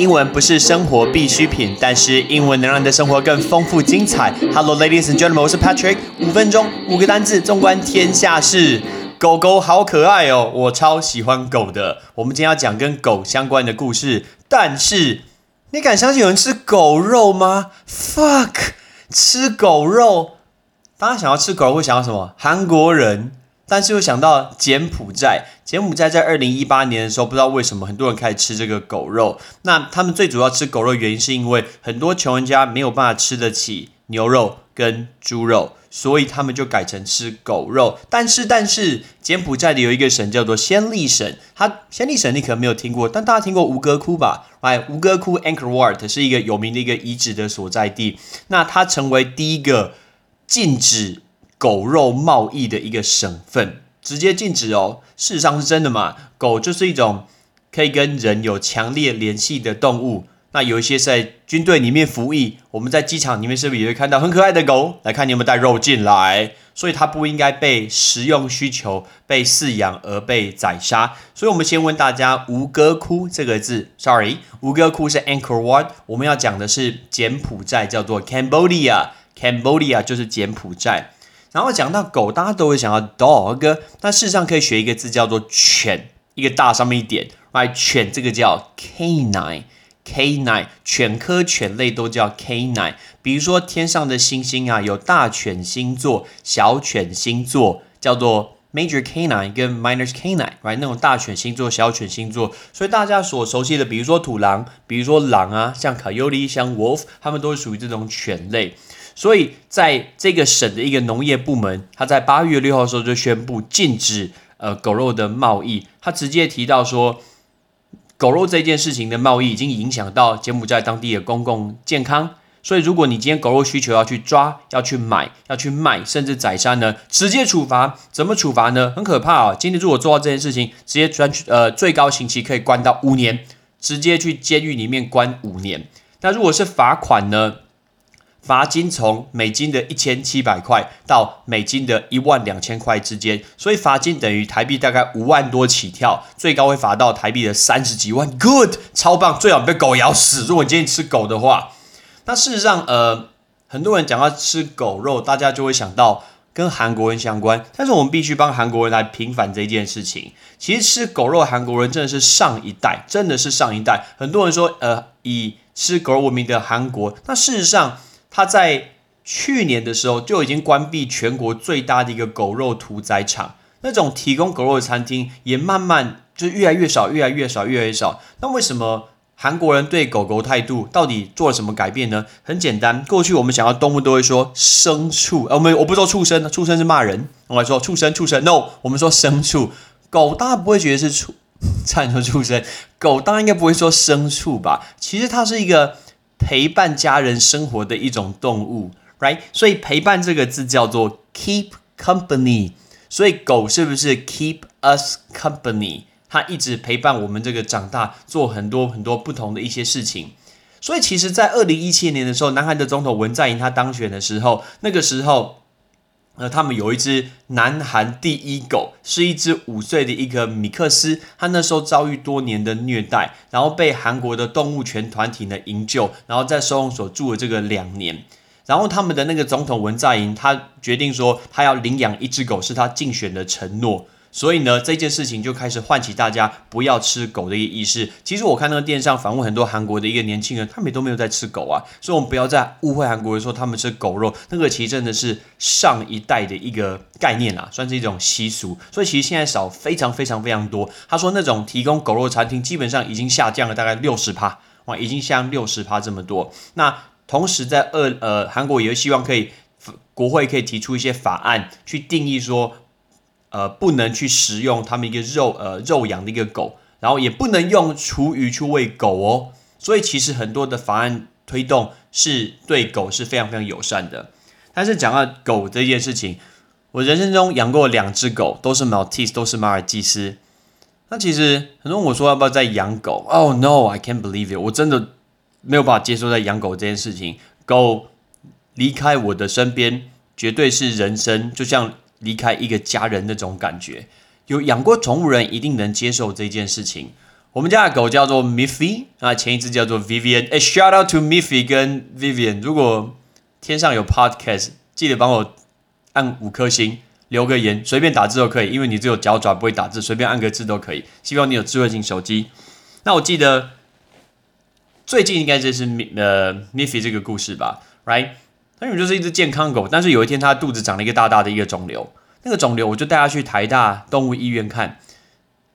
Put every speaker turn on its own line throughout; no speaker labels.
英文不是生活必需品，但是英文能让你的生活更丰富精彩。Hello, ladies and gentlemen，我是 Patrick。五分钟，五个单字，纵观天下事。狗狗好可爱哦，我超喜欢狗的。我们今天要讲跟狗相关的故事，但是你敢相信有人吃狗肉吗？Fuck，吃狗肉！大家想要吃狗肉会想到什么？韩国人。但是又想到柬埔寨，柬埔寨在二零一八年的时候，不知道为什么很多人开始吃这个狗肉。那他们最主要吃狗肉原因是因为很多穷人家没有办法吃得起牛肉跟猪肉，所以他们就改成吃狗肉。但是，但是柬埔寨里有一个省叫做暹粒省，它暹粒省你可能没有听过，但大家听过吴哥窟吧？哎，吴哥窟 Angkor Wat 是一个有名的一个遗址的所在地。那它成为第一个禁止。狗肉贸易的一个省份直接禁止哦，事实上是真的嘛？狗就是一种可以跟人有强烈联系的动物。那有一些在军队里面服役，我们在机场里面是不是也会看到很可爱的狗？来看你有没有带肉进来，所以它不应该被食用需求被饲养而被宰杀。所以我们先问大家“吴哥窟”这个字，Sorry，吴哥窟是 Angkor Wat，我们要讲的是柬埔寨，叫做 Cambodia，Cambodia 就是柬埔寨。然后讲到狗，大家都会想到 dog，但事实上可以学一个字叫做犬，一个大上面一点，right？犬这个叫 canine，canine，犬科犬类都叫 canine。比如说天上的星星啊，有大犬星座、小犬星座，叫做 major canine 跟 minor canine，right？那种大犬星座、小犬星座，所以大家所熟悉的，比如说土狼，比如说狼啊，像 coyote，像 wolf，它们都是属于这种犬类。所以，在这个省的一个农业部门，他在八月六号的时候就宣布禁止呃狗肉的贸易。他直接提到说，狗肉这件事情的贸易已经影响到柬埔寨当地的公共健康。所以，如果你今天狗肉需求要去抓、要去买、要去卖，甚至宰杀呢，直接处罚。怎么处罚呢？很可怕啊！今天如果做到这件事情，直接专呃最高刑期可以关到五年，直接去监狱里面关五年。那如果是罚款呢？罚金从美金的一千七百块到美金的一万两千块之间，所以罚金等于台币大概五万多起跳，最高会罚到台币的三十几万。Good，超棒，最好被狗咬死。如果你今天吃狗的话，那事实上，呃，很多人讲到吃狗肉，大家就会想到跟韩国人相关，但是我们必须帮韩国人来平反这件事情。其实吃狗肉，韩国人真的是上一代，真的是上一代。很多人说，呃，以吃狗肉闻名的韩国，那事实上。他在去年的时候就已经关闭全国最大的一个狗肉屠宰场，那种提供狗肉的餐厅也慢慢就越来越少，越来越少，越来越少。那为什么韩国人对狗狗态度到底做了什么改变呢？很简单，过去我们想要动物都会说牲畜，呃，我们我不说畜生，畜生是骂人，我们说畜生，畜生，no，我们说牲畜。狗当然不会觉得是畜，差点说畜生，狗当然应该不会说牲畜吧？其实它是一个。陪伴家人生活的一种动物，right？所以陪伴这个字叫做 keep company。所以狗是不是 keep us company？它一直陪伴我们这个长大，做很多很多不同的一些事情。所以其实，在二零一七年的时候，南韩的总统文在寅他当选的时候，那个时候。那他们有一只南韩第一狗，是一只五岁的一个米克斯，它那时候遭遇多年的虐待，然后被韩国的动物权团体呢营救，然后在收容所住了这个两年，然后他们的那个总统文在寅，他决定说他要领养一只狗，是他竞选的承诺。所以呢，这件事情就开始唤起大家不要吃狗的一个意识。其实我看那个电视上访问很多韩国的一个年轻人，他们都没有在吃狗啊。所以，我们不要再误会韩国人说他们吃狗肉，那个其实真的是上一代的一个概念啊，算是一种习俗。所以，其实现在少非常非常非常多。他说，那种提供狗肉餐厅基本上已经下降了大概六十趴，哇，已经下降六十趴这么多。那同时，在二呃，韩国也希望可以国会可以提出一些法案去定义说。呃，不能去食用他们一个肉呃肉养的一个狗，然后也不能用厨余去喂狗哦。所以其实很多的法案推动是对狗是非常非常友善的。但是讲到狗这件事情，我人生中养过两只狗，都是 Maltese，都是马尔济斯。那其实很多人我说要不要再养狗？Oh no，I can't believe it，我真的没有办法接受在养狗这件事情。狗离开我的身边，绝对是人生就像。离开一个家人那种感觉，有养过宠物人一定能接受这件事情。我们家的狗叫做 Miffy 啊，前一只叫做 Vivian。哎，shout out to Miffy 跟 Vivian。如果天上有 podcast，记得帮我按五颗星，留个言，随便打字都可以，因为你只有脚爪不会打字，随便按个字都可以。希望你有智慧型手机。那我记得最近应该就是呃 Miffy 这个故事吧，right？它原本就是一只健康狗，但是有一天它肚子长了一个大大的一个肿瘤，那个肿瘤我就带它去台大动物医院看。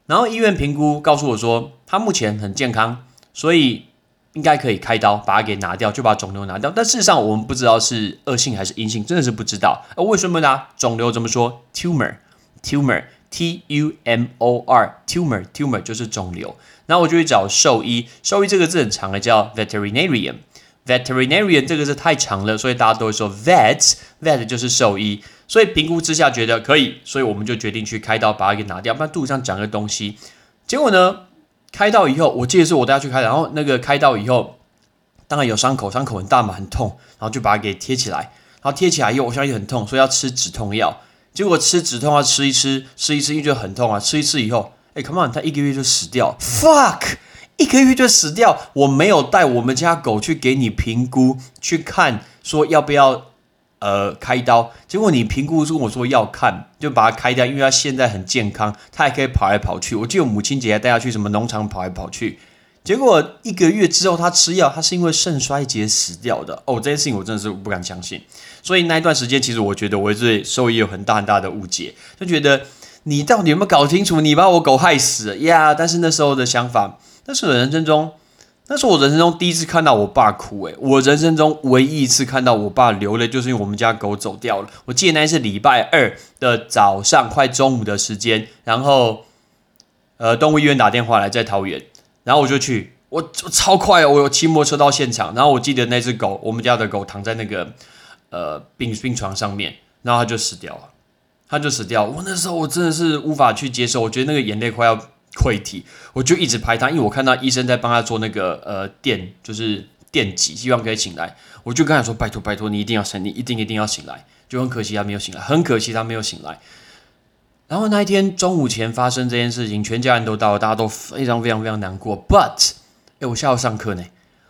然后医院评估告诉我说，它目前很健康，所以应该可以开刀把它给拿掉，就把肿瘤拿掉。但事实上我们不知道是恶性还是阴性，真的是不知道。呃，为什么呢？肿瘤怎么说？tumor，tumor，t u m o r，tumor，tumor 就是肿瘤。然后我就去找兽医，兽医这个字很长的，叫 veterinarian。Veterinarian 这个字太长了，所以大家都会说 vet，vet 就是兽医。所以评估之下觉得可以，所以我们就决定去开刀把它给拿掉，不然肚子上长个东西。结果呢，开刀以后，我记得是我带他去开，然后那个开刀以后，当然有伤口，伤口很大嘛，很痛，然后就把它给贴起来。然后贴起来以后，我相信很痛，所以要吃止痛药。结果吃止痛药吃一吃，吃一吃，因为觉得很痛啊，吃一吃以后，哎，come on，他一个月就死掉，fuck，一个月就死掉。我没有带我们家狗去给你评估，去看说要不要。呃，开刀，结果你评估跟我说要看，就把它开掉，因为它现在很健康，它还可以跑来跑去。我记得母亲节还带它去什么农场跑来跑去。结果一个月之后，它吃药，它是因为肾衰竭死掉的。哦，这件事情我真的是不敢相信。所以那一段时间，其实我觉得我对兽医有很大很大的误解，就觉得你到底有没有搞清楚？你把我狗害死呀？但是那时候的想法，那是我人生中。那是我人生中第一次看到我爸哭，诶，我人生中唯一一次看到我爸流泪，就是因为我们家狗走掉了。我记得那是礼拜二的早上，快中午的时间，然后，呃，动物医院打电话来，在桃园，然后我就去，我我超快，我有骑摩托车到现场，然后我记得那只狗，我们家的狗躺在那个呃病病床上面，然后它就死掉了，它就死掉。我那时候我真的是无法去接受，我觉得那个眼泪快要。溃体，我就一直拍他，因为我看到医生在帮他做那个呃电，就是电击，希望可以醒来。我就跟他说：“拜托拜托，你一定要醒，你一定一定要醒来。”就很可惜他没有醒来，很可惜他没有醒来。然后那一天中午前发生这件事情，全家人都到了，大家都非常非常非常难过。But，哎，我下午上课呢，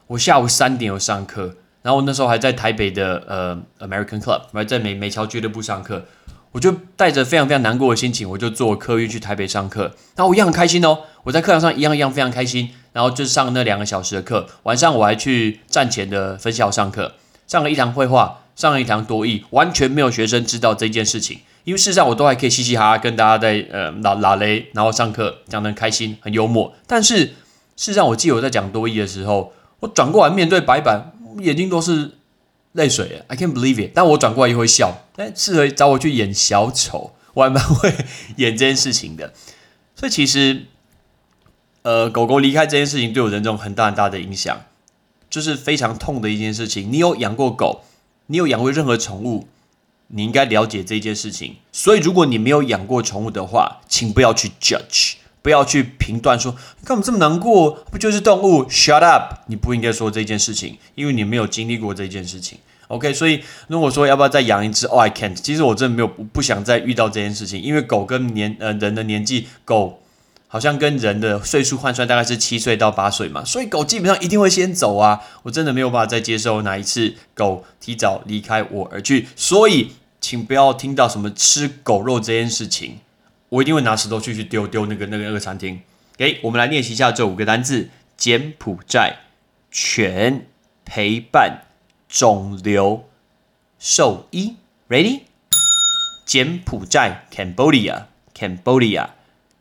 我下午三点有上课，然后我那时候还在台北的呃 American Club，还在美美侨俱乐部上课。我就带着非常非常难过的心情，我就坐客运去台北上课。然后我一样很开心哦，我在课堂上一样一样非常开心。然后就上那两个小时的课，晚上我还去站前的分校上课，上了一堂绘画，上了一堂多义，完全没有学生知道这件事情。因为事实上我都还可以嘻嘻哈哈跟大家在呃拉拉雷，然后上课讲得很开心，很幽默。但是事实上我记得我在讲多义的时候，我转过来面对白板，眼睛都是。泪水，I can't believe it。但我转过来又会笑，但适合找我去演小丑，我还蛮会演这件事情的。所以其实，呃，狗狗离开这件事情对我人生很大很大的影响，就是非常痛的一件事情。你有养过狗，你有养过任何宠物，你应该了解这件事情。所以如果你没有养过宠物的话，请不要去 judge，不要去评断说你干嘛这么难过，不就是动物？Shut up！你不应该说这件事情，因为你没有经历过这件事情。OK，所以如果说要不要再养一只？Oh，I can't。其实我真的没有不想再遇到这件事情，因为狗跟年呃人的年纪，狗好像跟人的岁数换算大概是七岁到八岁嘛，所以狗基本上一定会先走啊。我真的没有办法再接受哪一次狗提早离开我而去，所以请不要听到什么吃狗肉这件事情，我一定会拿石头去去丢丢那个那个那个餐厅。给我们来练习一下这五个单字：柬埔寨、犬、陪伴。肿瘤兽医，Ready？柬埔寨，Cambodia，Cambodia，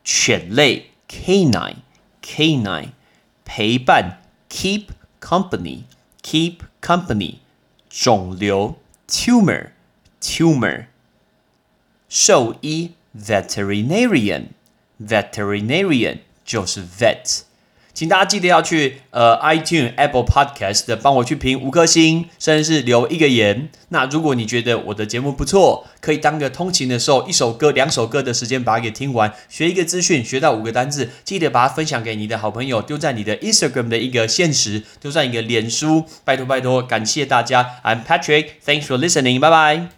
犬类，Canine，Canine，陪伴，Keep company，Keep company，肿瘤，Tumor，Tumor，兽医，Veterinarian，Veterinarian 就是 Vet。请大家记得要去呃 iTunes Apple Podcast 的帮我去评五颗星，甚至是留一个言。那如果你觉得我的节目不错，可以当个通勤的时候，一首歌、两首歌的时间把它给听完，学一个资讯，学到五个单字，记得把它分享给你的好朋友，丢在你的 Instagram 的一个现实，丢在你的脸书，拜托拜托，感谢大家。I'm Patrick，Thanks for listening，拜拜。